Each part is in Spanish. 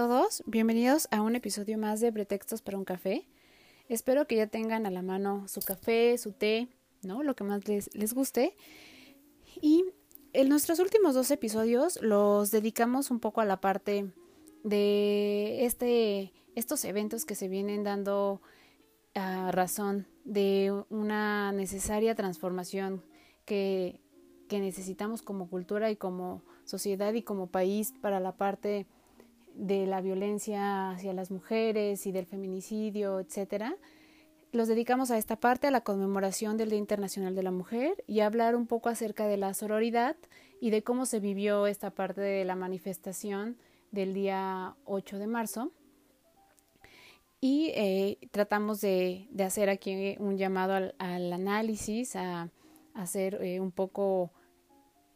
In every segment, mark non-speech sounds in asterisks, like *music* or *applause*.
Todos, bienvenidos a un episodio más de Pretextos para un café. Espero que ya tengan a la mano su café, su té, ¿no? Lo que más les, les guste. Y en nuestros últimos dos episodios los dedicamos un poco a la parte de este, estos eventos que se vienen dando a razón de una necesaria transformación que, que necesitamos como cultura y como sociedad y como país para la parte de la violencia hacia las mujeres y del feminicidio, etcétera, los dedicamos a esta parte, a la conmemoración del Día Internacional de la Mujer y a hablar un poco acerca de la sororidad y de cómo se vivió esta parte de la manifestación del día 8 de marzo. Y eh, tratamos de, hacer aquí un llamado al, análisis, a, hacer eh, un poco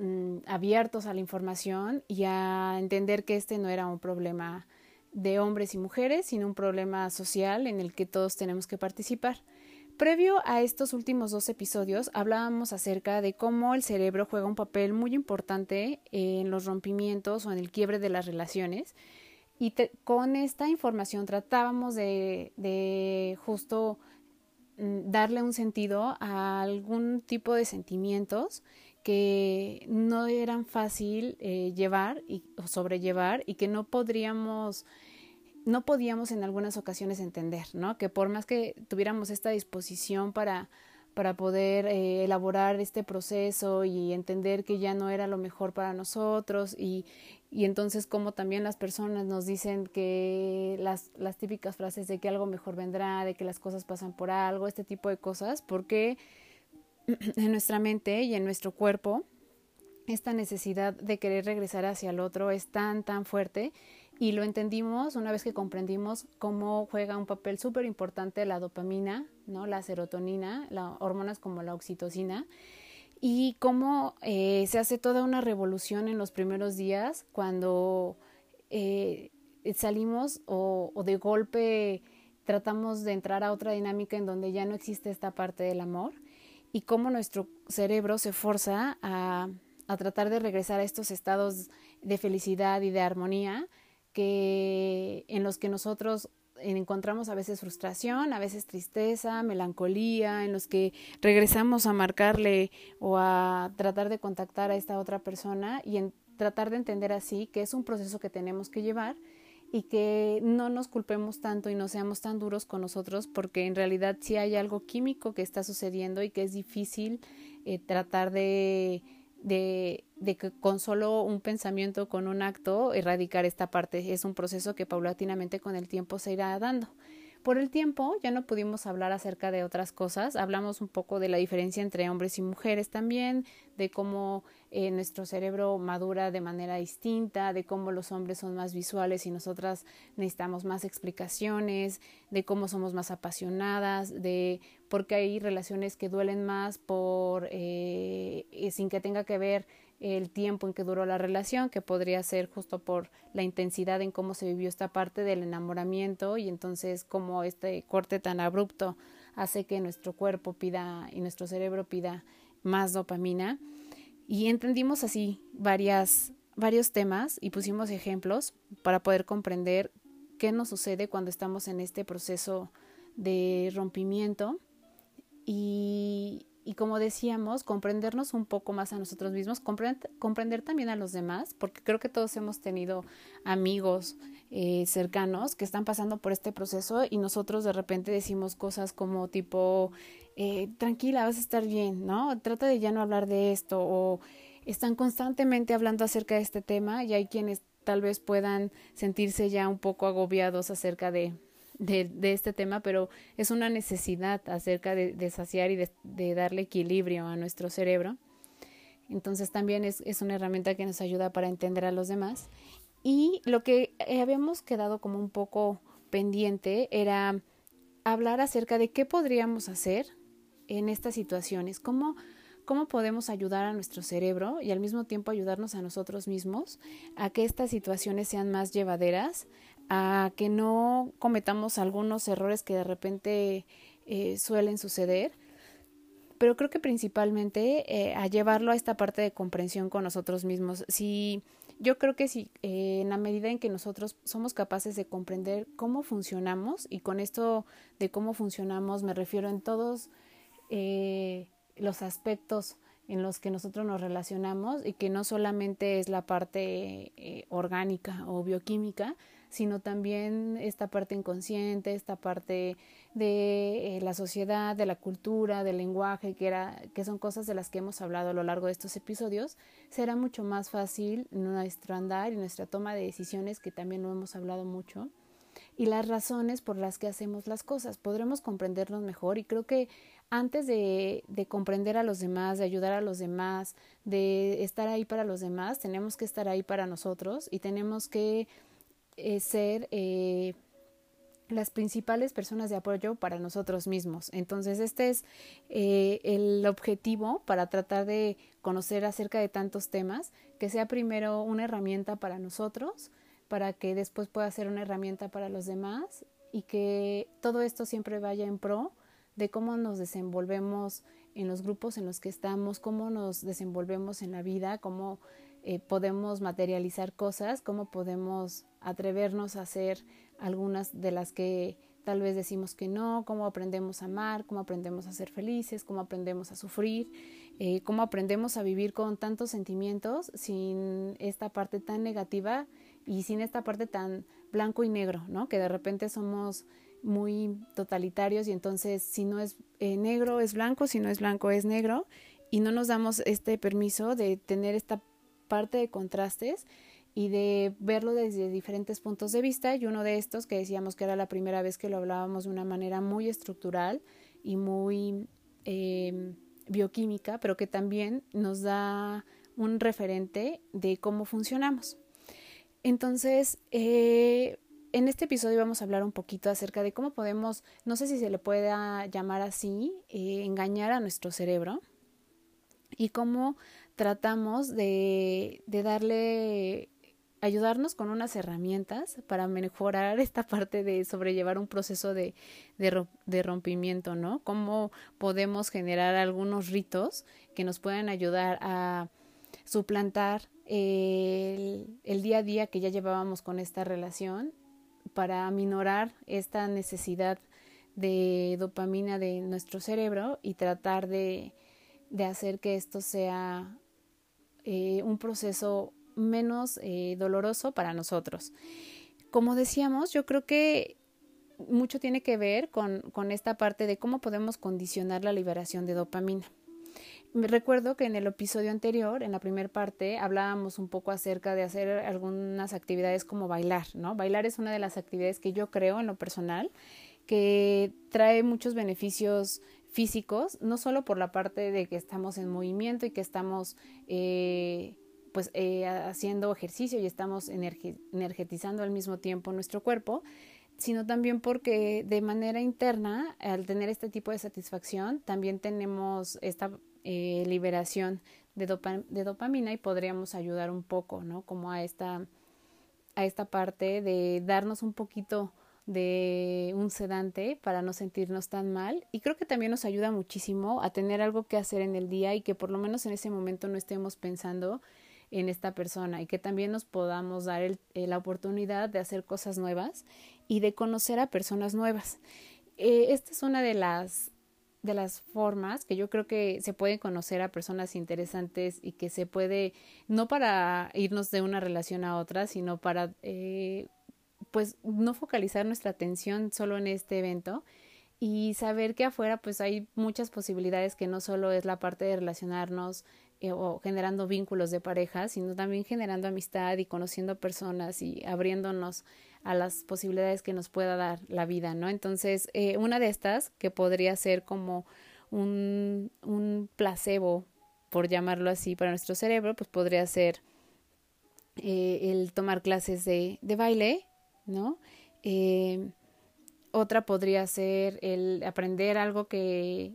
Mm, abiertos a la información y a entender que este no era un problema de hombres y mujeres, sino un problema social en el que todos tenemos que participar. Previo a estos últimos dos episodios hablábamos acerca de cómo el cerebro juega un papel muy importante en los rompimientos o en el quiebre de las relaciones y con esta información tratábamos de, de justo mm, darle un sentido a algún tipo de sentimientos que no eran fácil eh, llevar y, o sobrellevar y que no podríamos no podíamos en algunas ocasiones entender, ¿no? Que por más que tuviéramos esta disposición para, para poder eh, elaborar este proceso y entender que ya no era lo mejor para nosotros y, y entonces como también las personas nos dicen que las, las típicas frases de que algo mejor vendrá, de que las cosas pasan por algo, este tipo de cosas, porque *clears throat* en nuestra mente y en nuestro cuerpo, esta necesidad de querer regresar hacia el otro es tan, tan fuerte y lo entendimos una vez que comprendimos cómo juega un papel súper importante la dopamina, ¿no? la serotonina, las hormonas como la oxitocina y cómo eh, se hace toda una revolución en los primeros días cuando eh, salimos o, o de golpe tratamos de entrar a otra dinámica en donde ya no existe esta parte del amor y cómo nuestro cerebro se forza a, a tratar de regresar a estos estados de felicidad y de armonía que en los que nosotros encontramos a veces frustración, a veces tristeza, melancolía, en los que regresamos a marcarle o a tratar de contactar a esta otra persona y en tratar de entender así que es un proceso que tenemos que llevar y que no nos culpemos tanto y no seamos tan duros con nosotros porque en realidad sí hay algo químico que está sucediendo y que es difícil eh, tratar de, de, de que con solo un pensamiento, con un acto, erradicar esta parte. Es un proceso que paulatinamente con el tiempo se irá dando. Por el tiempo ya no pudimos hablar acerca de otras cosas, hablamos un poco de la diferencia entre hombres y mujeres también, de cómo eh, nuestro cerebro madura de manera distinta, de cómo los hombres son más visuales y nosotras necesitamos más explicaciones, de cómo somos más apasionadas, de por qué hay relaciones que duelen más por eh, sin que tenga que ver el tiempo en que duró la relación, que podría ser justo por la intensidad en cómo se vivió esta parte del enamoramiento y entonces cómo este corte tan abrupto hace que nuestro cuerpo pida y nuestro cerebro pida más dopamina. Y entendimos así varias, varios temas y pusimos ejemplos para poder comprender qué nos sucede cuando estamos en este proceso de rompimiento y, y como decíamos, comprendernos un poco más a nosotros mismos, comprender, también a los demás, porque creo que todos hemos tenido amigos eh, cercanos que están pasando por este proceso y nosotros de repente decimos cosas como tipo, eh, tranquila, vas a estar bien, ¿no? Trata de ya no hablar de esto o están constantemente hablando acerca de este tema y hay quienes tal vez puedan sentirse ya un poco agobiados acerca de, de, este tema, pero es una necesidad acerca de, de saciar y de, de, darle equilibrio a nuestro cerebro. Entonces también es, es, una herramienta que nos ayuda para entender a los demás. Y lo que habíamos quedado como un poco pendiente era hablar acerca de qué podríamos hacer en estas situaciones, cómo, cómo podemos ayudar a nuestro cerebro y al mismo tiempo ayudarnos a nosotros mismos a que estas situaciones sean más llevaderas, a que no cometamos algunos errores que de repente eh, suelen suceder, pero creo que principalmente eh, a llevarlo a esta parte de comprensión con nosotros mismos. Si yo creo que si eh, en la medida en que nosotros somos capaces de comprender cómo funcionamos, y con esto de cómo funcionamos me refiero en todos los aspectos en los que nosotros nos relacionamos y que no solamente es la parte orgánica o bioquímica, sino también esta parte inconsciente, esta parte de eh, la sociedad, de la cultura, del lenguaje, que, era, que son cosas de las que hemos hablado a lo largo de estos episodios, será mucho más fácil nuestro andar y nuestra toma de decisiones, que también lo hemos hablado mucho, y las razones por las que hacemos las cosas. Podremos comprendernos mejor y creo que antes de, de comprender a los demás, de ayudar a los demás, de estar ahí para los demás, tenemos que estar ahí para nosotros y tenemos que eh, ser eh, las principales personas de apoyo para nosotros mismos. Entonces, este es eh, el objetivo para tratar de conocer acerca de tantos temas, que sea primero una herramienta para nosotros, para que después pueda ser una herramienta para los demás y que todo esto siempre vaya en pro de cómo nos desenvolvemos en los grupos en los que estamos, cómo nos desenvolvemos en la vida, cómo podemos materializar cosas, cómo podemos atrevernos a hacer algunas de las que tal vez decimos que no, cómo aprendemos a amar, cómo aprendemos a ser felices, cómo aprendemos a sufrir, eh, cómo aprendemos a vivir con tantos sentimientos sin esta parte tan negativa y sin esta parte tan blanco y negro, ¿no? Que de repente somos muy totalitarios y entonces si no es eh, negro es blanco, si no es blanco es negro y no nos damos este permiso de tener esta parte de contrastes y de verlo desde diferentes puntos de vista y uno de estos que decíamos que era la primera vez que lo hablábamos de una manera muy estructural y muy em, bioquímica, pero que también nos da un referente de cómo funcionamos. Entonces, eh, en este episodio vamos a hablar un poquito acerca de cómo podemos, no sé si se le pueda llamar así, eh, engañar a nuestro cerebro y cómo tratamos de, de darle ayudarnos con unas herramientas para mejorar *laughs* esta parte de sobrellevar un proceso de, de, rompimiento, ¿no? Cómo podemos generar algunos ritos que nos puedan ayudar a suplantar el, día a día que ya llevábamos con esta relación para aminorar esta necesidad de dopamina de nuestro cerebro y tratar de, de hacer que esto sea eh, un proceso menos eh, doloroso para nosotros. Como decíamos, yo creo que mucho tiene que ver con, con esta parte de cómo podemos condicionar la liberación de dopamina. Me recuerdo que en el episodio anterior, en la primera parte, hablábamos un poco acerca de hacer algunas actividades como bailar, ¿no? Bailar es una de las actividades que yo creo en lo personal que trae muchos beneficios físicos, no solo por la parte de que estamos en movimiento y que estamos eh, pues eh, haciendo ejercicio y estamos energetizando al mismo tiempo nuestro cuerpo, sino también porque de manera interna, al tener este tipo de satisfacción, también tenemos esta eh, liberación de, de, dopamina y podríamos ayudar un poco, ¿no? Como a esta, a esta parte de darnos un poquito de un sedante para no sentirnos tan mal y creo que también nos ayuda muchísimo a tener algo que hacer en el día y que por lo menos en ese momento no estemos pensando en esta persona y que también nos podamos dar eh, la oportunidad de hacer cosas nuevas y de conocer a personas nuevas. Eh, esta es una de las de las formas que yo creo que se puede conocer a personas interesantes y que se puede no para irnos de una relación a otra sino para eh, pues no focalizar nuestra atención solo en este evento y saber que afuera pues hay muchas posibilidades que no solo es la parte de relacionarnos eh, o generando vínculos de pareja, sino también generando amistad y conociendo personas y abriéndonos a las posibilidades que nos pueda dar la vida, ¿no? Entonces, eh, una de estas que podría ser como un, un placebo, por llamarlo así, para nuestro cerebro, pues podría ser eh, el tomar clases de, de baile, ¿no? Otra podría ser el aprender algo que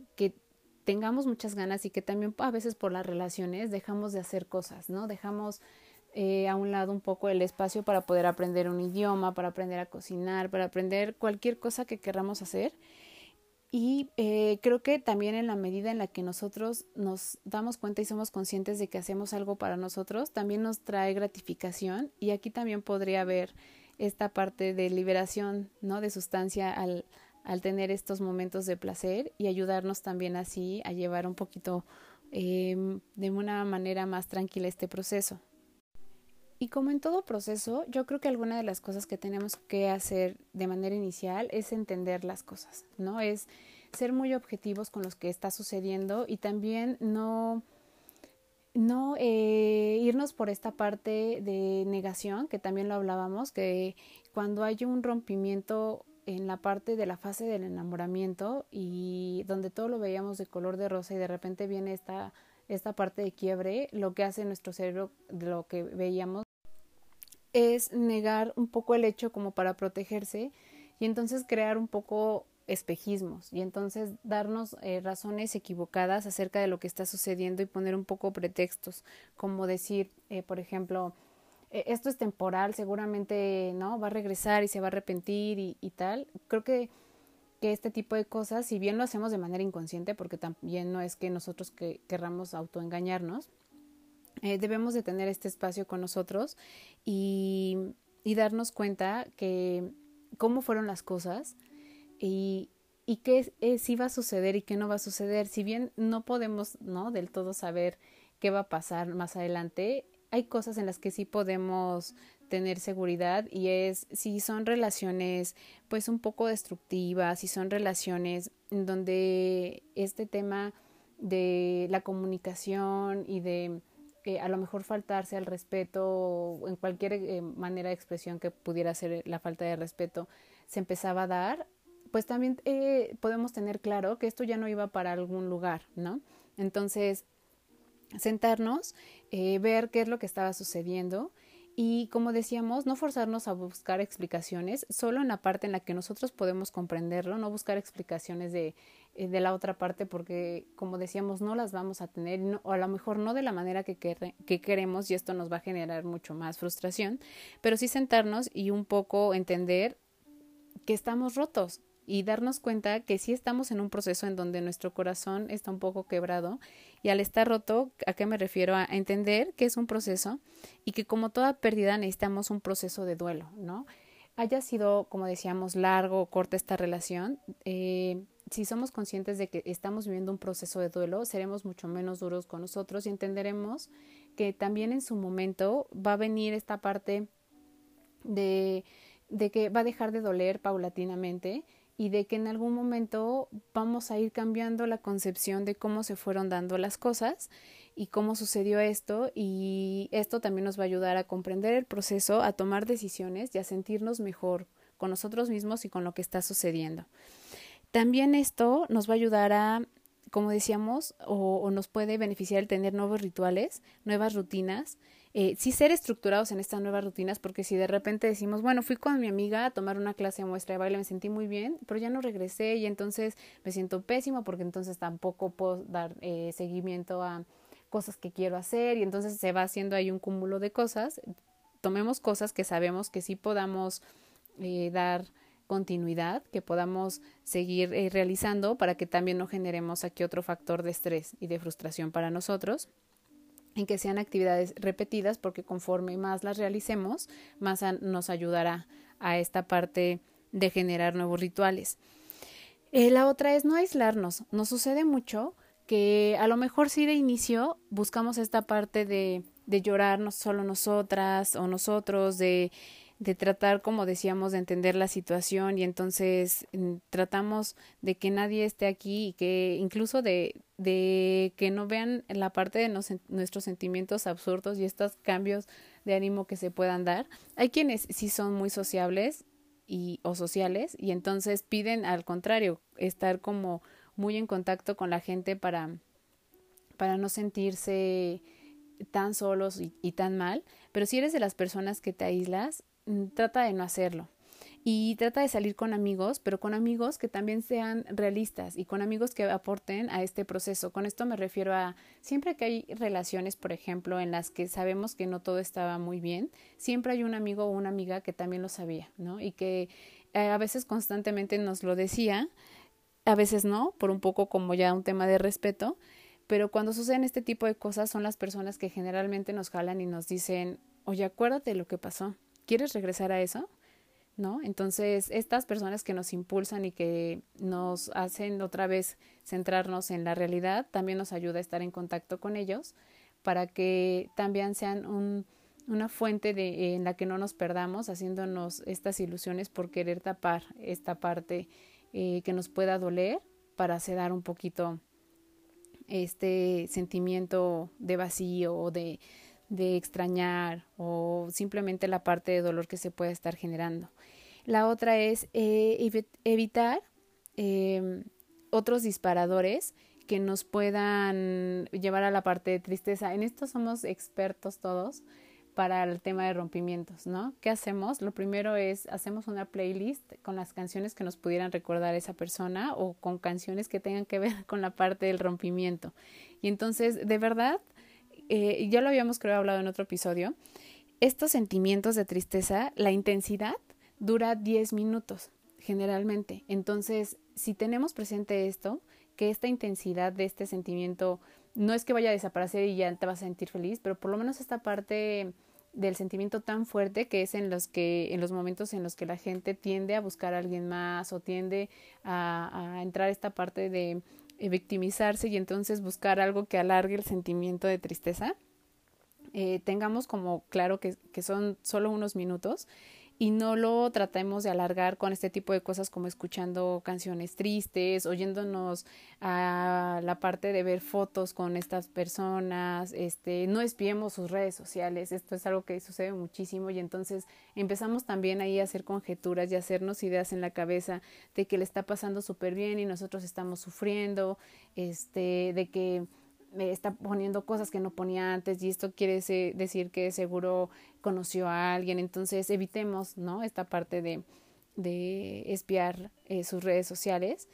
tengamos muchas ganas y que también a veces por las relaciones dejamos de hacer cosas, ¿no? Dejamos eh, a un lado un poco el espacio para poder aprender un idioma, para aprender a cocinar, para aprender cualquier cosa que queramos hacer. Y eh, creo que también en la medida en la que nosotros nos damos cuenta y somos conscientes de que hacemos algo para nosotros, también nos trae gratificación y aquí también podría haber esta parte de liberación, ¿no? De sustancia al, al tener estos momentos de placer y ayudarnos también así a llevar un poquito eh, de una manera más tranquila este proceso. Y como en todo proceso, yo creo que alguna de las cosas que tenemos que hacer de manera inicial es entender las cosas, ¿no? Es ser muy objetivos con lo que está sucediendo y también no, no eh, irnos por esta parte de negación, que también lo hablábamos, que cuando hay un rompimiento en la parte de la fase del enamoramiento y donde todo lo veíamos de color de rosa y de repente viene esta, esta parte de quiebre, lo que hace nuestro cerebro de lo que veíamos es negar un poco el hecho como para protegerse y entonces crear un poco espejismos y entonces darnos eh, razones equivocadas acerca de lo que está sucediendo y poner un poco pretextos, como decir, eh, por ejemplo, e, esto es temporal, seguramente no va a regresar y se va a arrepentir y, tal. Creo que, que, este tipo de cosas, si bien lo hacemos de manera inconsciente, porque también no es que nosotros que querramos autoengañarnos, eh, debemos de tener este espacio con nosotros y, darnos cuenta que cómo fueron las cosas y, qué sí va a suceder y qué no va a suceder. Si bien no podemos no del todo saber qué va a pasar más adelante, hay cosas en las que sí podemos tener seguridad y es si son relaciones pues un poco destructivas, si son relaciones donde este tema de la comunicación y de eh, a lo mejor faltarse al respeto en cualquier eh, manera de expresión que pudiera ser la falta de respeto se empezaba a dar, pues también eh, podemos tener claro que esto ya no iba para algún lugar, ¿no? Entonces, sentarnos, ver qué es lo que estaba sucediendo y como decíamos, no forzarnos a buscar explicaciones, solo en la parte en la que nosotros podemos comprenderlo, no buscar explicaciones de eh, de la otra parte porque, como decíamos, no las vamos a tener o a lo mejor no de la manera que, que queremos y esto nos va a generar mucho más frustración, pero sí sentarnos y un poco entender que estamos rotos y darnos cuenta que sí estamos en un proceso en donde nuestro corazón está un poco quebrado y al estar roto, ¿a qué me refiero? A entender que es un proceso y que como toda pérdida necesitamos un proceso de duelo, ¿no? Haya sido, como decíamos, largo o corta esta relación, eh, si somos conscientes de que estamos viviendo un proceso de duelo, seremos mucho menos duros con nosotros y entenderemos que también en su momento va a venir esta parte de, de que va a dejar de doler paulatinamente y de que en algún momento vamos a ir cambiando la concepción de cómo se fueron dando las cosas y cómo sucedió esto y esto también nos va a ayudar a comprender el proceso, a tomar decisiones y a sentirnos mejor con nosotros mismos y con lo que está sucediendo. También esto nos va a ayudar a, como decíamos, o, nos puede beneficiar el tener nuevos rituales, nuevas rutinas, eh, sí ser estructurados en estas nuevas rutinas, porque si de repente decimos, bueno, fui con mi amiga a tomar una clase de muestra de baile, me sentí muy bien, pero ya no regresé y entonces me siento pésimo porque entonces tampoco puedo dar eh, seguimiento a cosas que quiero hacer y entonces se va haciendo ahí un cúmulo de cosas. Tomemos cosas que sabemos que sí podamos eh, dar continuidad que podamos seguir eh, realizando para que también no generemos aquí otro factor de estrés y de frustración para nosotros en que sean actividades repetidas porque conforme más las realicemos más nos ayudará a esta parte de generar nuevos rituales. Eh, la otra es no aislarnos. Nos sucede mucho que a lo mejor sí de inicio buscamos esta parte de, de llorar solo nosotras o nosotros, de de tratar, como decíamos, de entender la situación y entonces mm, tratamos de que nadie esté aquí y que incluso de, de que no vean la parte de nuestros sentimientos absurdos y estos cambios de ánimo que se puedan dar. Hay quienes sí son muy sociables y, o sociales y entonces piden al contrario estar como muy en contacto con la gente para, para no sentirse tan solos y, tan mal, pero si eres de las personas que te aíslas, mm, trata de no hacerlo. Y trata de salir con amigos, pero con amigos que también sean realistas y con amigos que aporten a este proceso. Con esto me refiero a siempre que hay relaciones, por ejemplo, en las que sabemos que no todo estaba muy bien, siempre hay un amigo o una amiga que también lo sabía, ¿no? Y que eh, a veces constantemente nos lo decía, a veces no, por un poco como ya un tema de respeto, pero cuando suceden este tipo de cosas son las personas que generalmente nos jalan y nos dicen, oye, acuérdate de lo que pasó, ¿quieres regresar a eso? ¿No? Entonces, estas personas que nos impulsan y que nos hacen otra vez centrarnos en la realidad, también nos ayuda a estar en contacto con ellos para que también sean un, una fuente de, en la que no nos perdamos haciéndonos estas ilusiones por querer tapar esta parte eh, que nos pueda doler para sedar un poquito este sentimiento de vacío o de, de extrañar o simplemente la parte de dolor que se puede estar generando. La otra es eh, evitar em, otros disparadores que nos puedan llevar a la parte de tristeza. En esto somos expertos todos para el tema de rompimientos, ¿no? ¿Qué hacemos? Lo primero es, hacemos una playlist con las canciones que nos pudieran recordar esa persona o con canciones que tengan que ver *laughs* con la parte del rompimiento. Y entonces, de verdad, eh, ya lo habíamos creo hablado en otro episodio, estos sentimientos de tristeza, la intensidad dura 10 minutos generalmente. Entonces, si tenemos presente esto, que esta intensidad de este sentimiento no es que vaya a desaparecer y ya te vas a sentir feliz, pero por lo menos esta parte del sentimiento tan fuerte que es en los que en los momentos en los que la gente tiende a buscar a alguien más o tiende a, a entrar esta parte de victimizarse y entonces buscar algo que alargue el sentimiento de tristeza eh, tengamos como claro que, que son solo unos minutos y no lo tratemos de alargar con este tipo de cosas como escuchando canciones tristes, oyéndonos a la parte de ver fotos con estas personas, este, no espiemos sus redes sociales, esto es algo que sucede muchísimo y entonces empezamos también ahí a hacer conjeturas y hacernos ideas en la cabeza de que le está pasando súper bien y nosotros estamos sufriendo, este, de que me está poniendo cosas que no ponía antes y esto quiere decir que seguro conoció a alguien, entonces evitemos, ¿no? Esta parte de, de espiar eh, sus redes sociales.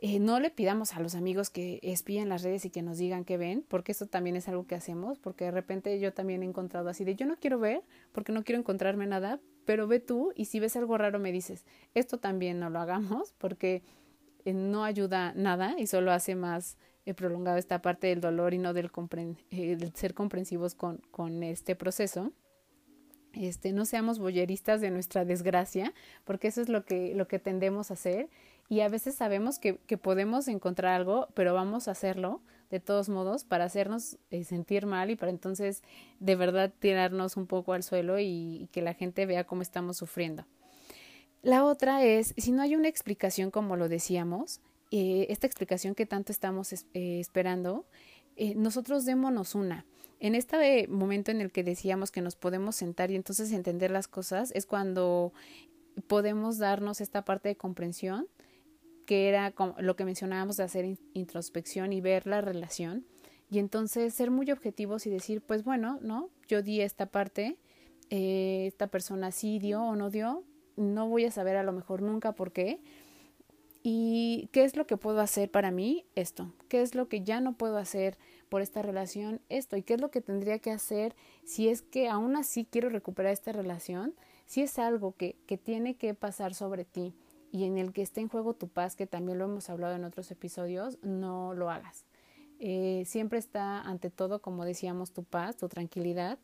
Eh, no le pidamos a los amigos que espíen las redes y que nos digan qué ven, porque eso también es algo que hacemos, porque de repente yo también he encontrado así de yo no quiero ver porque no quiero encontrarme nada, pero ve tú y si ves algo raro me dices, esto también no lo hagamos porque eh, no ayuda nada y solo hace más he prolongado esta parte del dolor y no del, eh, ser comprensivos con, con, este proceso. Este, no seamos boyeristas de nuestra desgracia, porque eso es lo que, lo que tendemos a hacer. Y a veces sabemos que, que podemos encontrar algo, pero vamos a hacerlo de todos modos para hacernos eh, sentir mal y para entonces de verdad tirarnos un poco al suelo y que la gente vea cómo estamos sufriendo. La otra es, si no hay una explicación como lo decíamos, eh, esta explicación que tanto estamos eh, esperando, eh, nosotros démonos una. En este momento en el que decíamos que nos podemos sentar y entonces entender las cosas, es cuando podemos darnos esta parte de comprensión, que era lo que mencionábamos de hacer introspección y ver la relación, y entonces ser muy objetivos y decir, pues bueno, ¿no? Yo di esta parte, esta persona sí dio o no dio, no voy a saber a lo mejor nunca por qué, ¿Y qué es lo que puedo hacer para mí? Esto. ¿Qué es lo que ya no puedo hacer por esta relación? Esto. ¿Y qué es lo que tendría que hacer si es que aún así quiero recuperar esta relación? Si es algo que, que tiene que pasar sobre ti y en el que esté en juego tu paz, que también lo hemos hablado en otros episodios, no lo hagas. Eh, siempre está ante todo, como decíamos, tu paz, tu tranquilidad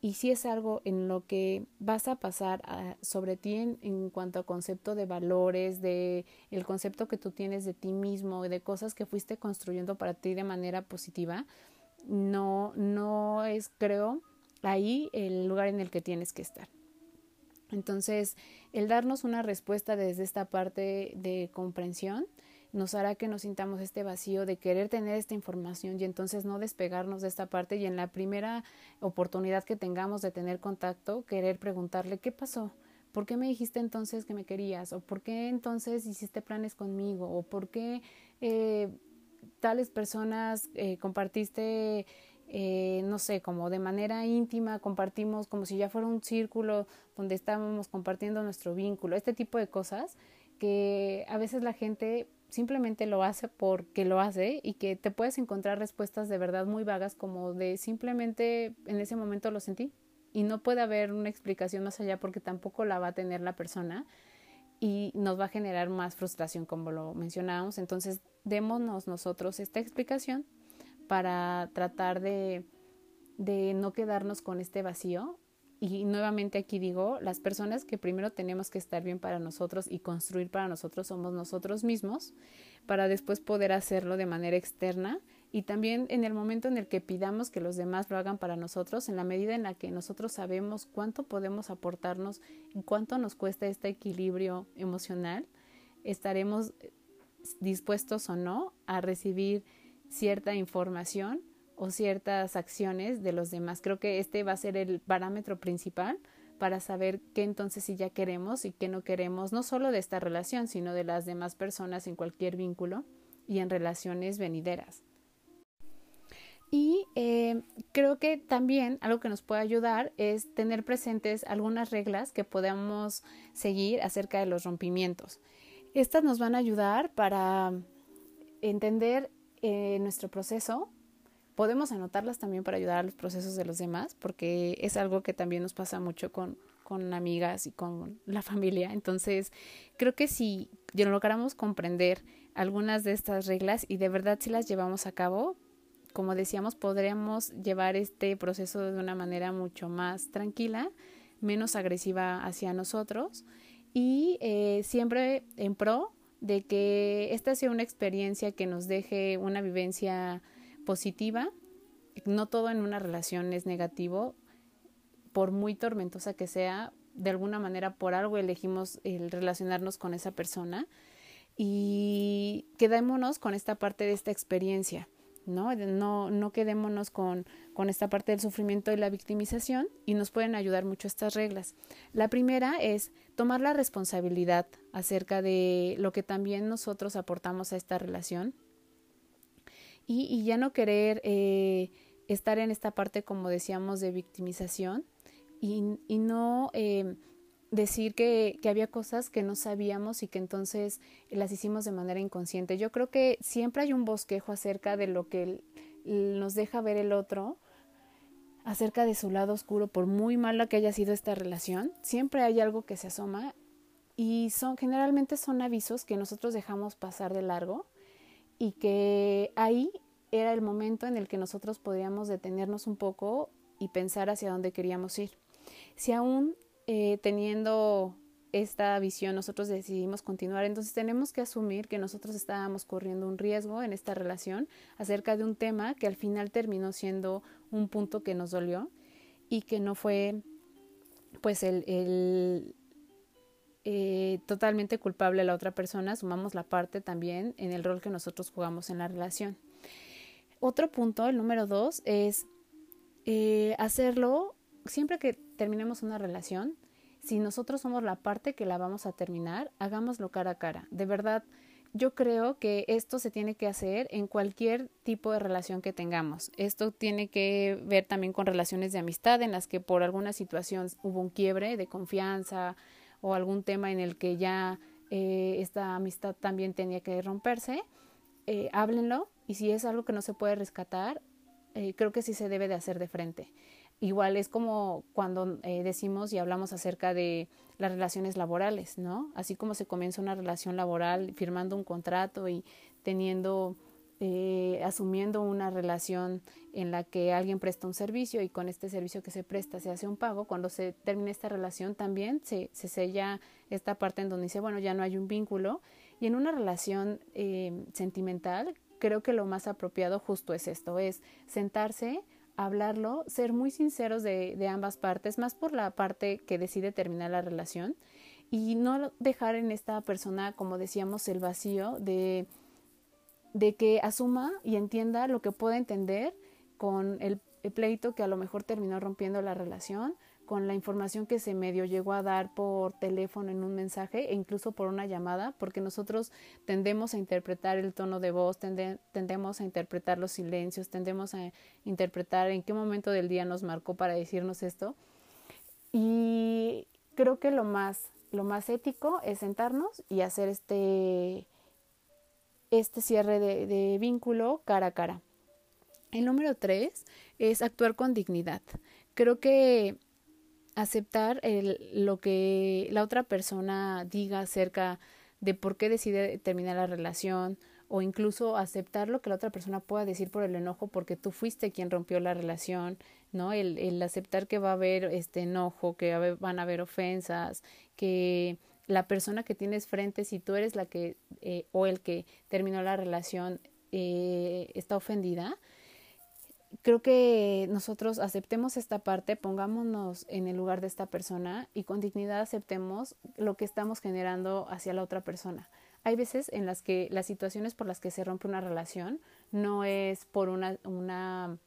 y si es algo en lo que vas a pasar sobre ti en, cuanto a concepto de valores, de el concepto que tú tienes de ti mismo, de cosas que fuiste construyendo para ti de manera positiva, no, no es, creo, ahí el lugar en el que tienes que estar. Entonces, el darnos una respuesta desde esta parte de comprensión, nos hará que nos sintamos este vacío de querer tener esta información y entonces no despegarnos de esta parte y en la primera oportunidad que tengamos de tener contacto, querer preguntarle qué pasó, ¿por qué me dijiste entonces que me querías? ¿O por qué entonces hiciste planes conmigo? ¿O por qué eh, tales personas eh, compartiste eh, no sé, como de manera íntima, compartimos como si ya fuera un círculo donde estábamos compartiendo nuestro vínculo, este tipo de cosas que a veces la gente simplemente lo hace porque lo hace y que te puedes encontrar respuestas de verdad muy vagas como de simplemente en ese momento lo sentí y no puede haber una explicación más allá porque tampoco la va a tener la persona y nos va a generar más frustración como lo mencionábamos. Entonces, démonos nosotros esta explicación para tratar de, de no quedarnos con este vacío. Y nuevamente aquí digo, las personas que primero tenemos que estar bien para nosotros y construir para nosotros somos nosotros mismos, para después poder hacerlo de manera externa y también en el momento en el que pidamos que los demás lo hagan para nosotros, en la medida en la que nosotros sabemos cuánto podemos aportarnos y cuánto nos cuesta este equilibrio emocional, estaremos dispuestos o no a recibir cierta información o ciertas acciones de los demás. Creo que este va a ser el parámetro principal para saber qué entonces sí ya queremos y qué no queremos, no solo de esta relación, sino de las demás personas en cualquier vínculo y en relaciones venideras. Y eh, creo que también algo que nos puede ayudar es tener presentes algunas reglas que podamos seguir acerca de los rompimientos. Estas nos van a ayudar para entender eh, nuestro proceso. Podemos anotarlas también para ayudar a los procesos de los demás, porque es algo que también nos pasa mucho con, con amigas y con la familia. Entonces, creo que si logramos comprender algunas de estas reglas y de verdad si las llevamos a cabo, como decíamos, podríamos llevar este proceso de una manera mucho más tranquila, menos agresiva hacia nosotros y eh, siempre en pro de que esta sea una experiencia que nos deje una vivencia positiva. No todo en una relación es negativo, por muy tormentosa que sea, de alguna manera por algo elegimos el relacionarnos con esa persona y quedémonos con esta parte de esta experiencia. ¿no? No, no quedémonos con, con esta parte del sufrimiento y la victimización y nos pueden ayudar mucho estas reglas. La primera es tomar la responsabilidad acerca de lo que también nosotros aportamos a esta relación y, y ya no querer eh, estar en esta parte, como decíamos, de victimización y, y no eh, decir que, había cosas que no sabíamos y que entonces las hicimos de manera inconsciente. Yo creo que siempre hay un bosquejo acerca de lo que nos deja ver el otro, acerca de su lado oscuro, por muy mala que haya sido esta relación, siempre hay algo que se asoma y son generalmente son avisos que nosotros dejamos pasar de largo y que ahí era el momento en el que nosotros podíamos detenernos un poco y pensar hacia dónde queríamos ir. Si aún eh, teniendo esta visión nosotros decidimos continuar, entonces tenemos que asumir que nosotros estábamos corriendo un riesgo en esta relación acerca de un tema que al final terminó siendo un punto que nos dolió y que no fue pues el, el eh, totalmente culpable a la otra persona, sumamos la parte también en el rol que nosotros jugamos en la relación. Otro punto, el número dos, es eh, hacerlo siempre que terminemos una relación, si nosotros somos la parte que la vamos a terminar, hagámoslo cara a cara. De verdad, yo creo que esto se tiene que hacer en cualquier tipo de relación que tengamos. Esto tiene que ver también con relaciones de amistad en las que por alguna situación hubo un quiebre de confianza o algún tema en el que ya eh, esta amistad también tenía que romperse. Eh, háblenlo y si es algo que no se puede rescatar, eh, creo que sí se debe de hacer de frente. Igual es como cuando eh, decimos y hablamos acerca de las relaciones laborales, ¿no? Así como se comienza una relación laboral firmando un contrato y teniendo, eh, asumiendo una relación en la que alguien presta un servicio y con este servicio que se presta se hace un pago, cuando se termina esta relación también se, se sella esta parte en donde dice, bueno, ya no hay un vínculo. Y en una relación eh, sentimental, creo que lo más apropiado justo es esto, es sentarse, hablarlo, ser muy sinceros de, de, ambas partes, más por la parte que decide terminar la relación y no dejar en esta persona, como decíamos, el vacío de, de que asuma y entienda lo que pueda entender con el, pleito que a lo mejor terminó rompiendo la relación, con la información que se medio llegó a dar por teléfono en un mensaje e incluso por una llamada, porque nosotros tendemos a interpretar el tono de voz, tendemos a interpretar los silencios, tendemos a interpretar en qué momento del día nos marcó para decirnos esto. Y creo que lo más, lo más ético es sentarnos y hacer este, este cierre de, de vínculo cara a cara. El número tres es actuar con dignidad. Creo que aceptar el, lo que la otra persona diga acerca de por qué decide terminar la relación o incluso aceptar lo que la otra persona pueda decir por el enojo porque tú fuiste quien rompió la relación, ¿no? El, el aceptar que va a haber este enojo, que van a haber ofensas, que la persona que tienes frente, si tú eres la que eh, o el que terminó la relación, eh, está ofendida, creo que nosotros aceptemos esta parte, pongámonos en el lugar de esta persona y con dignidad aceptemos lo que estamos generando hacia la otra persona. Hay veces en las que las situaciones por las que se rompe una relación no es por una, una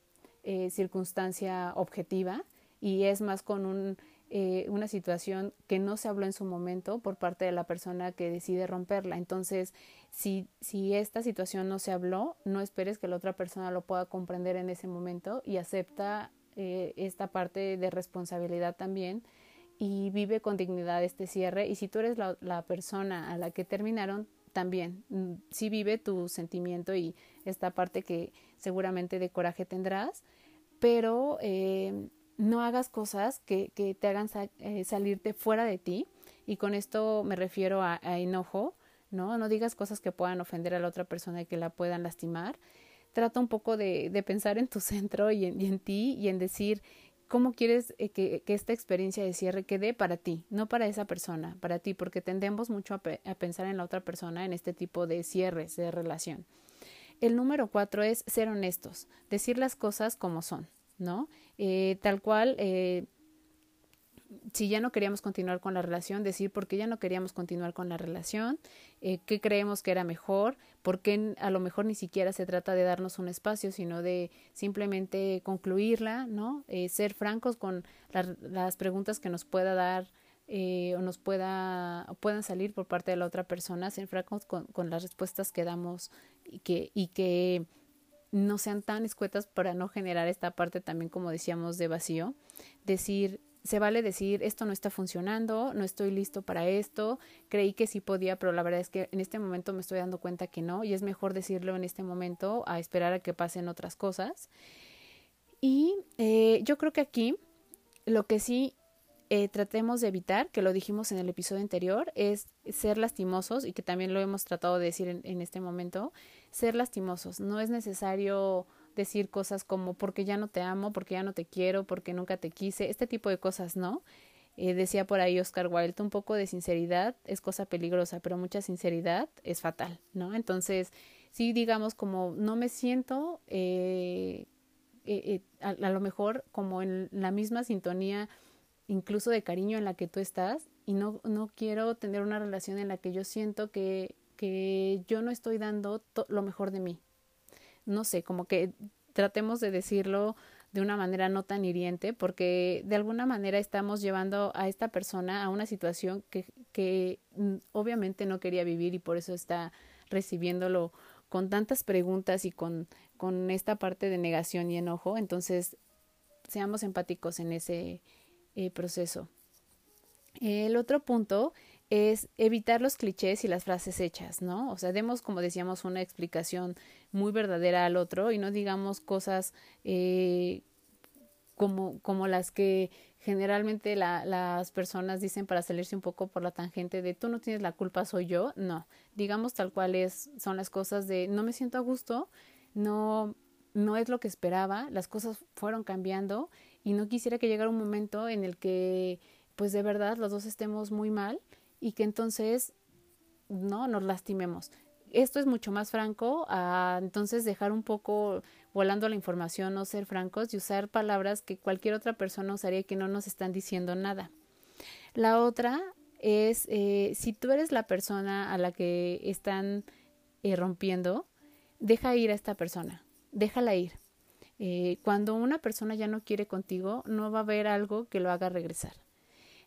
eh, circunstancia objetiva y es más con un eh, una situación que no se habló en su momento por parte de la persona que decide romperla. Entonces, si, si esta situación no se habló, no esperes que la otra persona lo pueda comprender en ese momento y acepta eh, esta parte de responsabilidad también y vive con dignidad este cierre. Y si tú eres la, la persona a la que terminaron, también mm, sí vive tu sentimiento y esta parte que seguramente de coraje tendrás, pero eh, no hagas cosas que, que te hagan eh, salirte fuera de ti y con esto me refiero a, enojo, ¿no? No digas cosas que puedan ofender a la otra persona y que la puedan lastimar. Trata un poco de, de pensar en tu centro y en, ti y en decir cómo quieres eh, que, que, esta experiencia de cierre quede para ti, no para esa persona, para ti, porque tendemos mucho a, a pensar en la otra persona en este tipo de cierres de relación. El número cuatro es ser honestos, decir las cosas como son. ¿no? Eh, tal cual, eh, si ya no queríamos continuar con la relación, decir por qué ya no queríamos continuar con la relación, eh, qué creemos que era mejor, por qué a lo mejor ni siquiera se trata de darnos un espacio, sino de simplemente concluirla, ¿no? ser francos con las preguntas que nos pueda dar o nos pueda puedan salir por parte de la otra persona, ser francos con, con las respuestas que damos y que, y que no sean tan escuetas para no generar esta parte también, como decíamos, de vacío. Decir, se vale decir, esto no está funcionando, no estoy listo para esto, creí que sí podía, pero la verdad es que en este momento me estoy dando cuenta que no, y es mejor decirlo en este momento a esperar a que pasen otras cosas. Y eh, yo creo que aquí lo que sí eh, tratemos de evitar, que lo dijimos en el episodio anterior, es ser lastimosos y que también lo hemos tratado de decir en, en este momento, ser lastimosos. No es necesario decir cosas como porque ya no te amo, porque ya no te quiero, porque nunca te quise, este tipo de cosas, ¿no? Eh, decía por ahí Oscar Wilde, un poco de sinceridad es cosa peligrosa, pero mucha sinceridad es fatal, ¿no? Entonces, sí digamos como no me siento eh, eh, a, a, lo mejor como en la misma sintonía incluso de cariño en la que tú estás y no, no quiero tener una relación en la que yo siento que, que yo no estoy dando lo mejor de mí. No sé, como que tratemos de decirlo de una manera no tan hiriente, porque de alguna manera estamos llevando a esta persona a una situación que, que mm, obviamente no quería vivir y por eso está recibiéndolo con tantas preguntas y con, con esta parte de negación y enojo. Entonces, seamos empáticos en ese, eh, proceso. El otro punto es evitar los clichés y las frases hechas, ¿no? O sea, demos, como decíamos, una explicación muy verdadera al otro y no digamos cosas eh, como, como las que generalmente la, las personas dicen para salirse un poco por la tangente de tú no tienes la culpa, soy yo. No, digamos tal cual es, son las cosas de no me siento a gusto, no, no es lo que esperaba, las cosas fueron cambiando y no quisiera que llegara un momento en el que pues de verdad los dos estemos muy mal y que entonces no nos lastimemos. Esto es mucho más franco a entonces dejar un poco volando la información, no ser francos y usar palabras que cualquier otra persona usaría que no nos están diciendo nada. La otra es eh, si tú eres la persona a la que están eh, rompiendo, deja ir a esta persona, déjala ir Eh, cuando una persona ya no quiere contigo, no va a haber algo que lo haga regresar.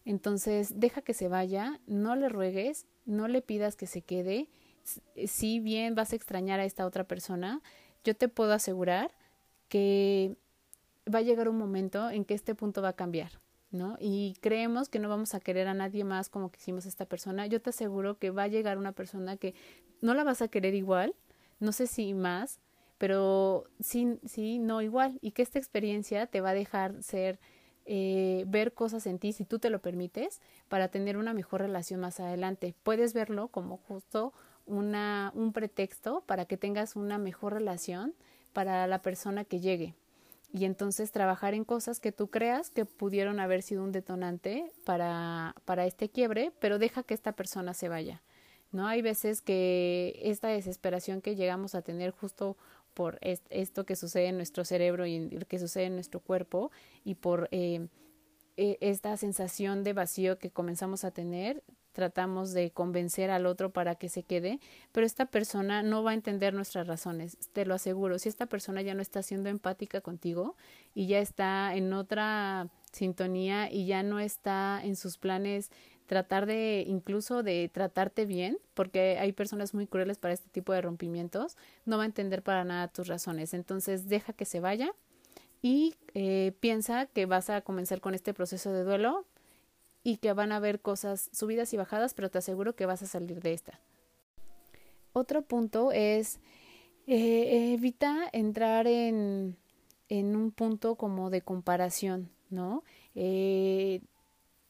Entonces, deja que se vaya, no le ruegues, no le pidas que se quede. Si bien vas a extrañar a esta otra persona, yo te puedo asegurar que va a llegar un momento en que este punto va a cambiar, ¿no? Y creemos que no vamos a querer a nadie más como quisimos a esta persona. Yo te aseguro que va a llegar una persona que no la vas a querer igual, no sé si más, pero sí, sí, no igual. Y que esta experiencia te va a dejar ser, eh, ver cosas en ti, si tú te lo permites, para tener una mejor relación más adelante. Puedes verlo como justo una, un pretexto para que tengas una mejor relación para la persona que llegue y entonces trabajar en cosas que tú creas que pudieron haber sido un detonante para, para este quiebre, pero deja que esta persona se vaya. ¿No? Hay veces que esta desesperación que llegamos a tener justo por esto que sucede en nuestro cerebro y lo que sucede en nuestro cuerpo y por eh, e, esta sensación de vacío que comenzamos a tener, tratamos de convencer al otro para que se quede, pero esta persona no va a entender nuestras razones, te lo aseguro. Si esta persona ya no está siendo empática contigo y ya está en otra sintonía y ya no está en sus planes tratar de incluso de tratarte bien, porque hay personas muy crueles para este tipo de rompimientos, no va a entender para nada tus razones. Entonces deja que se vaya y eh, piensa que vas a comenzar con este proceso de duelo y que van a haber cosas subidas y bajadas, pero te aseguro que vas a salir de esta. Otro punto es eh, evita entrar en, en, un punto como de comparación, ¿no? Eh,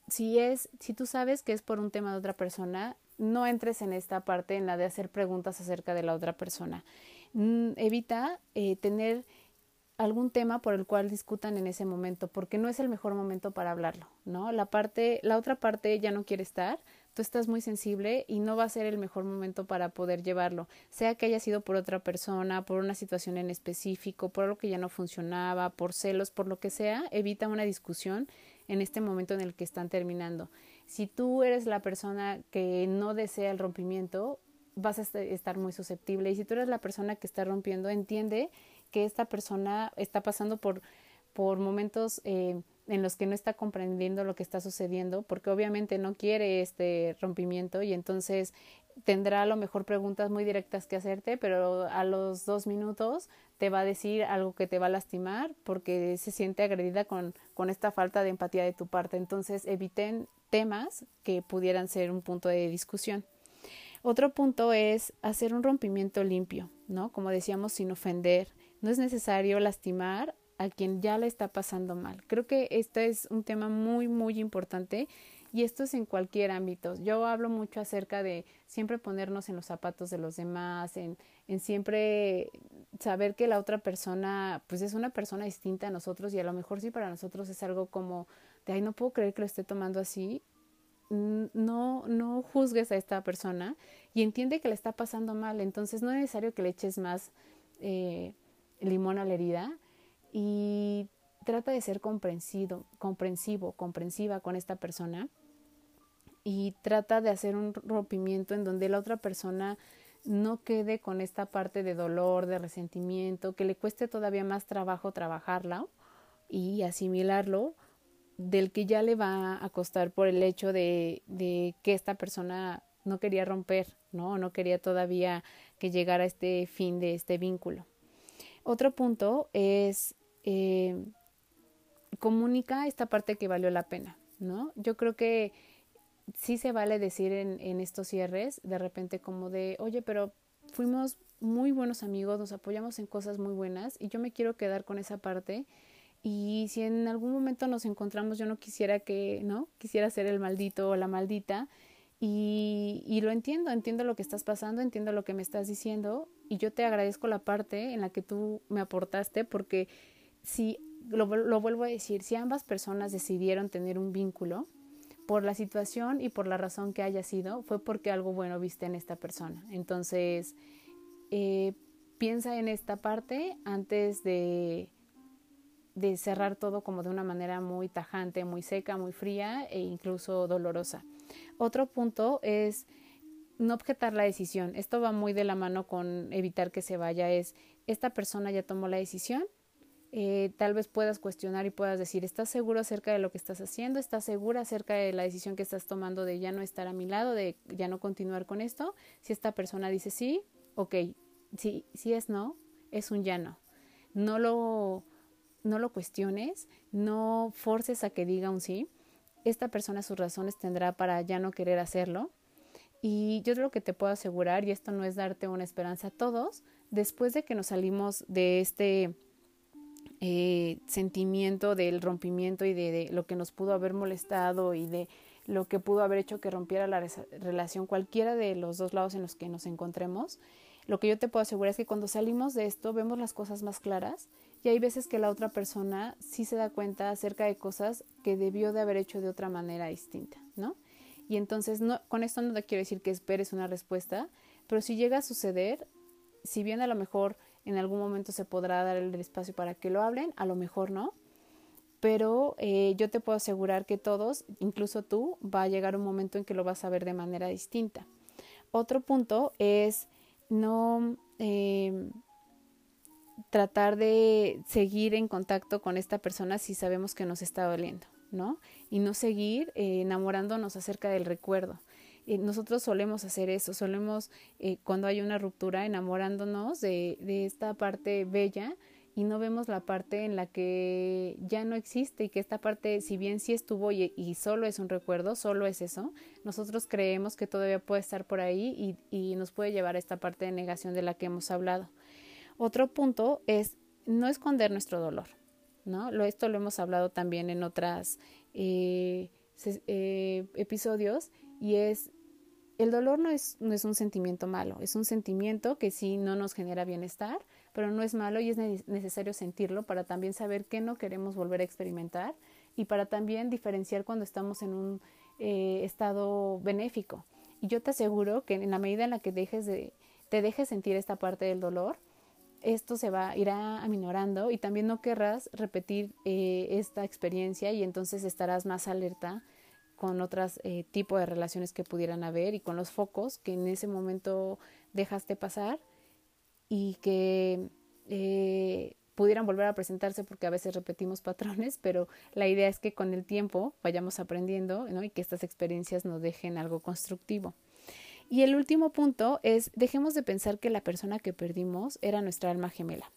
si es, si tú sabes que es por un tema de otra persona, no entres en esta parte en la de hacer preguntas acerca de la otra persona. Mm, evita eh, tener algún tema por el cual discutan en ese momento, porque no es el mejor momento para hablarlo, ¿no? La parte, la otra parte ya no quiere estar, tú estás muy sensible y no va a ser el mejor momento para poder llevarlo, sea que haya sido por otra persona, por una situación en específico, por algo que ya no funcionaba, por celos, por lo que sea, evita una discusión en este momento en el que están terminando. Si tú eres la persona que no desea el rompimiento, vas a estar muy susceptible y si tú eres la persona que está rompiendo, entiende que esta persona está pasando por, por momentos eh, en los que no está comprendiendo lo que está sucediendo, porque obviamente no quiere este rompimiento y entonces tendrá a lo mejor preguntas muy directas que hacerte, pero a los dos minutos te va a decir algo que te va a lastimar porque se siente agredida con, con esta falta de empatía de tu parte. Entonces eviten temas que pudieran ser un punto de discusión. Otro punto es hacer un rompimiento limpio, ¿no? Como decíamos, sin ofender, no es necesario lastimar a quien ya le está pasando mal. Creo que este es un tema muy, muy importante y esto es en cualquier ámbito. Yo hablo mucho acerca de siempre ponernos en los zapatos de los demás, en, en siempre saber que la otra persona, pues es una persona distinta a nosotros y a lo mejor sí para nosotros es algo como de, ay, no puedo creer que lo esté tomando así. No, no juzgues a esta persona y entiende que le está pasando mal. Entonces no es necesario que le eches más eh, limón a la herida y trata de ser comprensivo, comprensivo, comprensiva con esta persona y trata de hacer un rompimiento en donde la otra persona no quede con esta parte de dolor, de resentimiento, que le cueste todavía más trabajo trabajarla y asimilarlo del que ya le va a costar por el hecho de, de que esta persona no quería romper, ¿no? No quería todavía que llegara este fin de este vínculo. Otro punto es eh, comunica esta parte que valió la pena, ¿no? Yo creo que sí se vale decir en, estos cierres de repente como de, oye, pero fuimos muy buenos amigos, nos apoyamos en cosas muy buenas y yo me quiero quedar con esa parte y si en algún momento nos encontramos yo no quisiera que, ¿no? Quisiera ser el maldito o la maldita y, y, lo entiendo, entiendo lo que estás pasando, entiendo lo que me estás diciendo y yo te agradezco la parte en la que tú me aportaste porque si, lo, lo vuelvo a decir, si ambas personas decidieron tener un vínculo, por la situación y por la razón que haya sido, fue porque algo bueno viste en esta persona. Entonces, eh, piensa en esta parte antes de, de cerrar todo como de una manera muy tajante, muy seca, muy fría e incluso dolorosa. Otro punto es no objetar la decisión. Esto va muy de la mano con evitar que se vaya. Es, esta persona ya tomó la decisión, eh, tal vez puedas cuestionar y puedas decir, ¿estás seguro acerca de lo que estás haciendo? ¿Estás segura acerca de la decisión que estás tomando de ya no estar a mi lado, de ya no continuar con esto? Si esta persona dice sí, ok, si, si es no, es un ya no. No lo, no lo cuestiones, no forces a que diga un sí. Esta persona sus razones tendrá para ya no querer hacerlo. Y yo lo que te puedo asegurar, y esto no es darte una esperanza a todos, después de que nos salimos de este eh, sentimiento del rompimiento y de, lo que nos pudo haber molestado y de lo que pudo haber hecho que rompiera la relación, cualquiera de los dos lados en los que nos encontremos, lo que yo te puedo asegurar es que cuando salimos de esto vemos las cosas más claras y hay veces que la otra persona sí se da cuenta acerca de cosas que debió de haber hecho de otra manera distinta, ¿no? Y entonces, no, con esto no te quiero decir que esperes una respuesta, pero si llega a suceder, si bien a lo mejor en algún momento se podrá dar el espacio para que lo hablen, a lo mejor no. Pero eh, yo te puedo asegurar que todos, incluso tú, va a llegar un momento en que lo vas a ver de manera distinta. Otro punto es no eh, tratar de seguir en contacto con esta persona si sabemos que nos está doliendo, ¿no? Y no seguir eh, enamorándonos acerca del recuerdo. Eh, nosotros solemos hacer eso, solemos eh, cuando hay una ruptura enamorándonos de, de esta parte bella y no vemos la parte en la que ya no existe y que esta parte, si bien sí estuvo y, solo es un recuerdo, solo es eso, nosotros creemos que todavía puede estar por ahí y, y, nos puede llevar a esta parte de negación de la que hemos hablado. Otro punto es no esconder nuestro dolor, ¿no? Lo, esto lo hemos hablado también en otros eh, eh, episodios y es el dolor no es, no es un sentimiento malo, es un sentimiento que sí no nos genera bienestar, pero no es malo y es necesario sentirlo para también saber qué no queremos volver a experimentar y para también diferenciar cuando estamos en un eh, estado benéfico. Y yo te aseguro que en la medida en la que dejes de, te dejes sentir esta parte del dolor, esto se va, irá aminorando y también no querrás repetir eh, esta experiencia y entonces estarás más alerta con otros eh, tipos de relaciones que pudieran haber y con los focos que en ese momento dejaste pasar y que eh, pudieran volver a presentarse porque a veces repetimos patrones, pero la idea es que con el tiempo vayamos aprendiendo ¿no? y que estas experiencias nos dejen algo constructivo. Y el último punto es, dejemos de pensar que la persona que perdimos era nuestra alma gemela.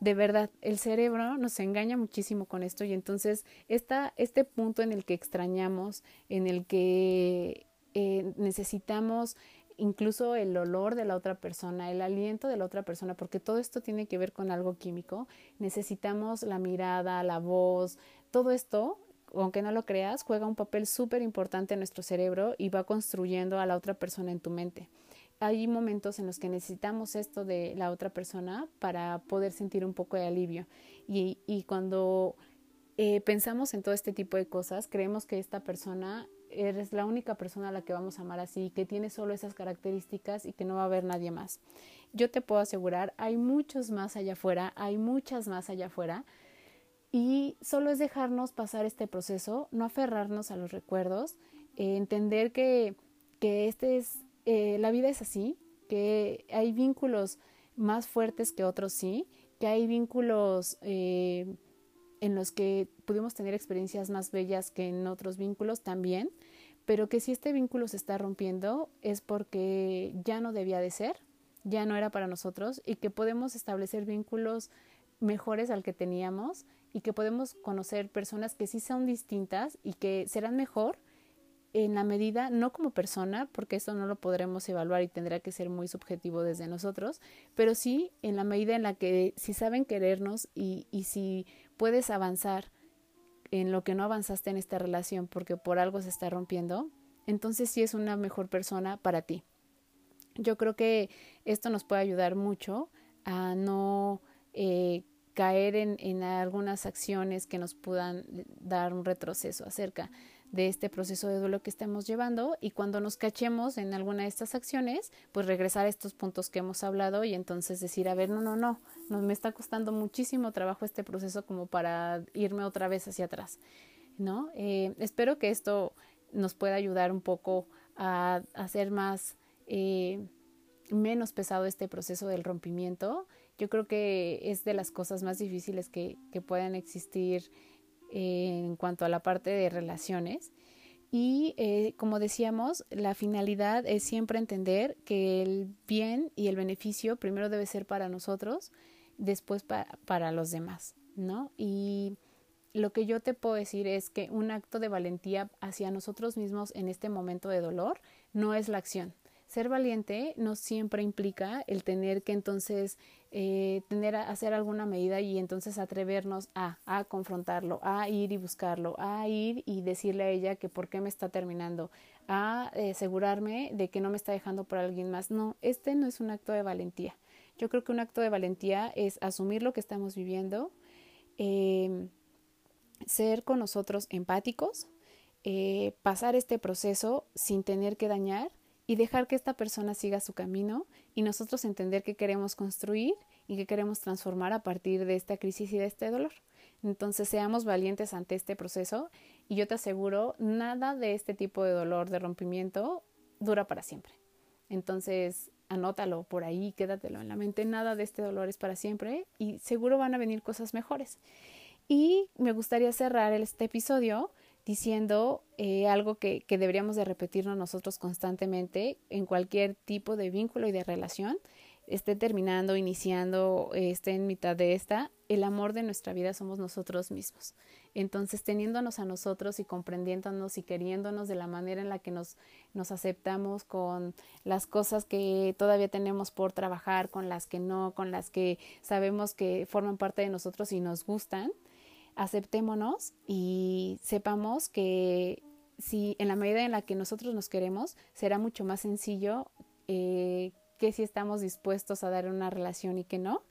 De verdad, el cerebro nos engaña muchísimo con esto y entonces esta, este punto en el que extrañamos, en el que eh, necesitamos incluso el olor de la otra persona, el aliento de la otra persona, porque todo esto tiene que ver con algo químico. Necesitamos la mirada, la voz, todo esto aunque no lo creas, juega un papel súper importante en nuestro cerebro y va construyendo a la otra persona en tu mente. Hay momentos en los que necesitamos esto de la otra persona para poder sentir un poco de alivio. Y, cuando eh, pensamos en todo este tipo de cosas, creemos que esta persona eres la única persona a la que vamos a amar así, que tiene solo esas características y que no va a haber nadie más. Yo te puedo asegurar, hay muchos más allá afuera, hay muchas más allá afuera y solo es dejarnos pasar este proceso, no aferrarnos a los recuerdos, eh, entender que, que este es, eh, la vida es así, que hay vínculos más fuertes que otros sí, que hay vínculos eh, en los que pudimos tener experiencias más bellas que en otros vínculos también, pero que si este vínculo se está rompiendo es porque ya no debía de ser, ya no era para nosotros y que podemos establecer vínculos mejores al que teníamos y que podemos conocer personas que sí son distintas y que serán mejor en la medida, no como persona, porque eso no lo podremos evaluar y tendrá que ser muy subjetivo desde nosotros, pero sí en la medida en la que si saben querernos y, y si puedes avanzar en lo que no avanzaste en esta relación porque por algo se está rompiendo, entonces sí es una mejor persona para ti. Yo creo que esto nos puede ayudar mucho a no eh, caer en, en, algunas acciones que nos puedan dar un retroceso acerca de este proceso de duelo que estemos llevando y cuando nos cachemos en alguna de estas acciones, pues regresar a estos puntos que hemos hablado y entonces decir, a ver, no, no, no, no me está costando muchísimo trabajo este proceso como para irme otra vez hacia atrás, ¿no? Eh, espero que esto nos pueda ayudar un poco a hacer más, eh, menos pesado este proceso del rompimiento Yo creo que es de las cosas más difíciles que, que pueden existir eh, en cuanto a la parte de relaciones. Y eh, como decíamos, la finalidad es siempre entender que el bien y el beneficio primero debe ser para nosotros, después para los demás, ¿no? Y lo que yo te puedo decir es que un acto de valentía hacia nosotros mismos en este momento de dolor no es la acción. Ser valiente no siempre implica el tener que entonces eh, tener a hacer alguna medida y entonces atrevernos a, a confrontarlo, a ir y buscarlo, a ir y decirle a ella que por qué me está terminando, a eh, asegurarme de que no me está dejando por alguien más. No, este no es un acto de valentía. Yo creo que un acto de valentía es asumir lo que estamos viviendo, eh, ser con nosotros empáticos, pasar este proceso sin tener que dañar y dejar que esta persona siga su camino y nosotros entender que queremos construir y que queremos transformar a partir de esta crisis y de este dolor. Entonces seamos valientes ante este proceso y yo te aseguro, nada de este tipo de dolor, de rompimiento, dura para siempre. Entonces, anótalo por ahí, quédatelo en la mente, nada de este dolor es para siempre y seguro van a venir cosas mejores. Y me gustaría cerrar este episodio diciendo eh, algo que, que, deberíamos de repetirnos nosotros constantemente en cualquier tipo de vínculo y de relación, esté terminando, iniciando, esté en mitad de esta, el amor de nuestra vida somos nosotros mismos. Entonces, teniéndonos a nosotros y comprendiéndonos y queriéndonos de la manera en la que nos, nos aceptamos con las cosas que todavía tenemos por trabajar, con las que no, con las que sabemos que forman parte de nosotros y nos gustan, aceptémonos y sepamos que si en la medida en la que nosotros nos queremos, será mucho más sencillo eh, que si estamos dispuestos a dar una relación y que no.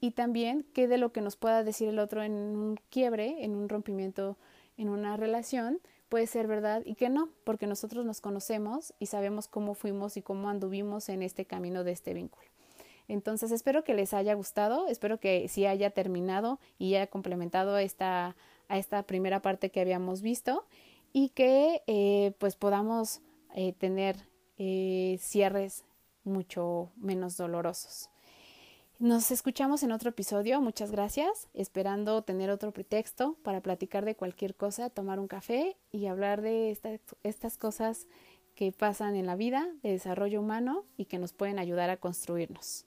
Y también que de lo que nos pueda decir el otro en un quiebre, en un rompimiento, en una relación, puede ser verdad y que no, porque nosotros nos conocemos y sabemos cómo fuimos y cómo anduvimos en este camino de este vínculo. Entonces espero que les haya gustado, espero que sí haya terminado y haya complementado esta, a esta primera parte que habíamos visto y que eh, pues podamos eh, tener eh, cierres mucho menos dolorosos. Nos escuchamos en otro episodio, muchas gracias, esperando tener otro pretexto para platicar de cualquier cosa, tomar un café y hablar de estas cosas que pasan en la vida, de desarrollo humano y que nos pueden ayudar a construirnos.